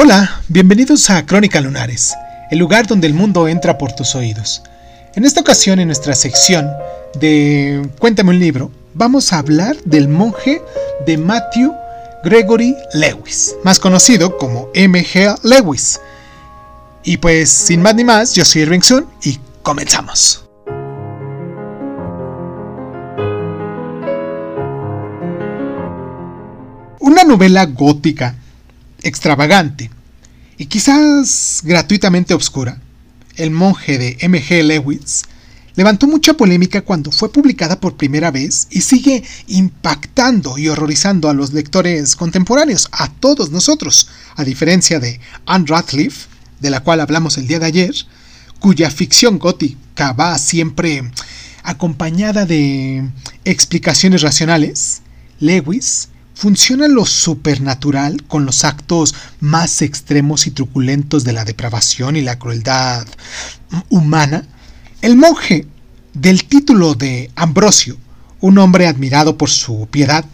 Hola, bienvenidos a Crónica Lunares, el lugar donde el mundo entra por tus oídos. En esta ocasión, en nuestra sección de Cuéntame un libro, vamos a hablar del monje de Matthew Gregory Lewis, más conocido como M.G. Lewis. Y pues, sin más ni más, yo soy Irving Sun y comenzamos. Una novela gótica extravagante y quizás gratuitamente obscura, El monje de M.G. Lewis levantó mucha polémica cuando fue publicada por primera vez y sigue impactando y horrorizando a los lectores contemporáneos, a todos nosotros, a diferencia de Anne Radcliffe, de la cual hablamos el día de ayer, cuya ficción gótica va siempre acompañada de explicaciones racionales, Lewis funciona lo supernatural con los actos más extremos y truculentos de la depravación y la crueldad humana, el monje del título de Ambrosio, un hombre admirado por su piedad,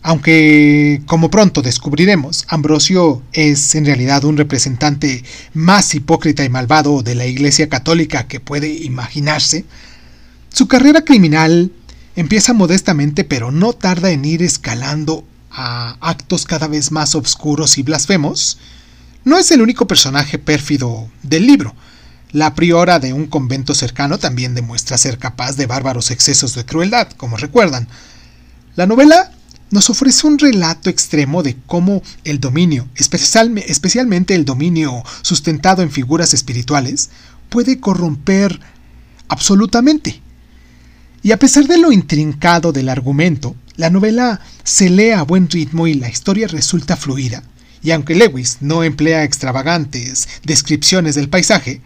aunque, como pronto descubriremos, Ambrosio es en realidad un representante más hipócrita y malvado de la Iglesia Católica que puede imaginarse, su carrera criminal Empieza modestamente, pero no tarda en ir escalando a actos cada vez más oscuros y blasfemos. No es el único personaje pérfido del libro. La priora de un convento cercano también demuestra ser capaz de bárbaros excesos de crueldad, como recuerdan. La novela nos ofrece un relato extremo de cómo el dominio, especialmente el dominio sustentado en figuras espirituales, puede corromper absolutamente y a pesar de lo intrincado del argumento, la novela se lee a buen ritmo y la historia resulta fluida. Y aunque Lewis no emplea extravagantes descripciones del paisaje,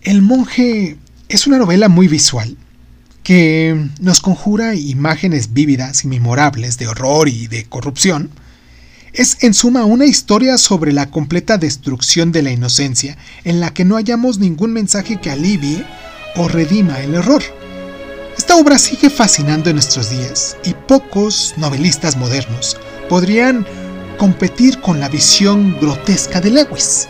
El monje es una novela muy visual, que nos conjura imágenes vívidas y memorables de horror y de corrupción. Es en suma una historia sobre la completa destrucción de la inocencia, en la que no hallamos ningún mensaje que alivie o redima el error. Esta obra sigue fascinando en nuestros días y pocos novelistas modernos podrían competir con la visión grotesca de Lewis.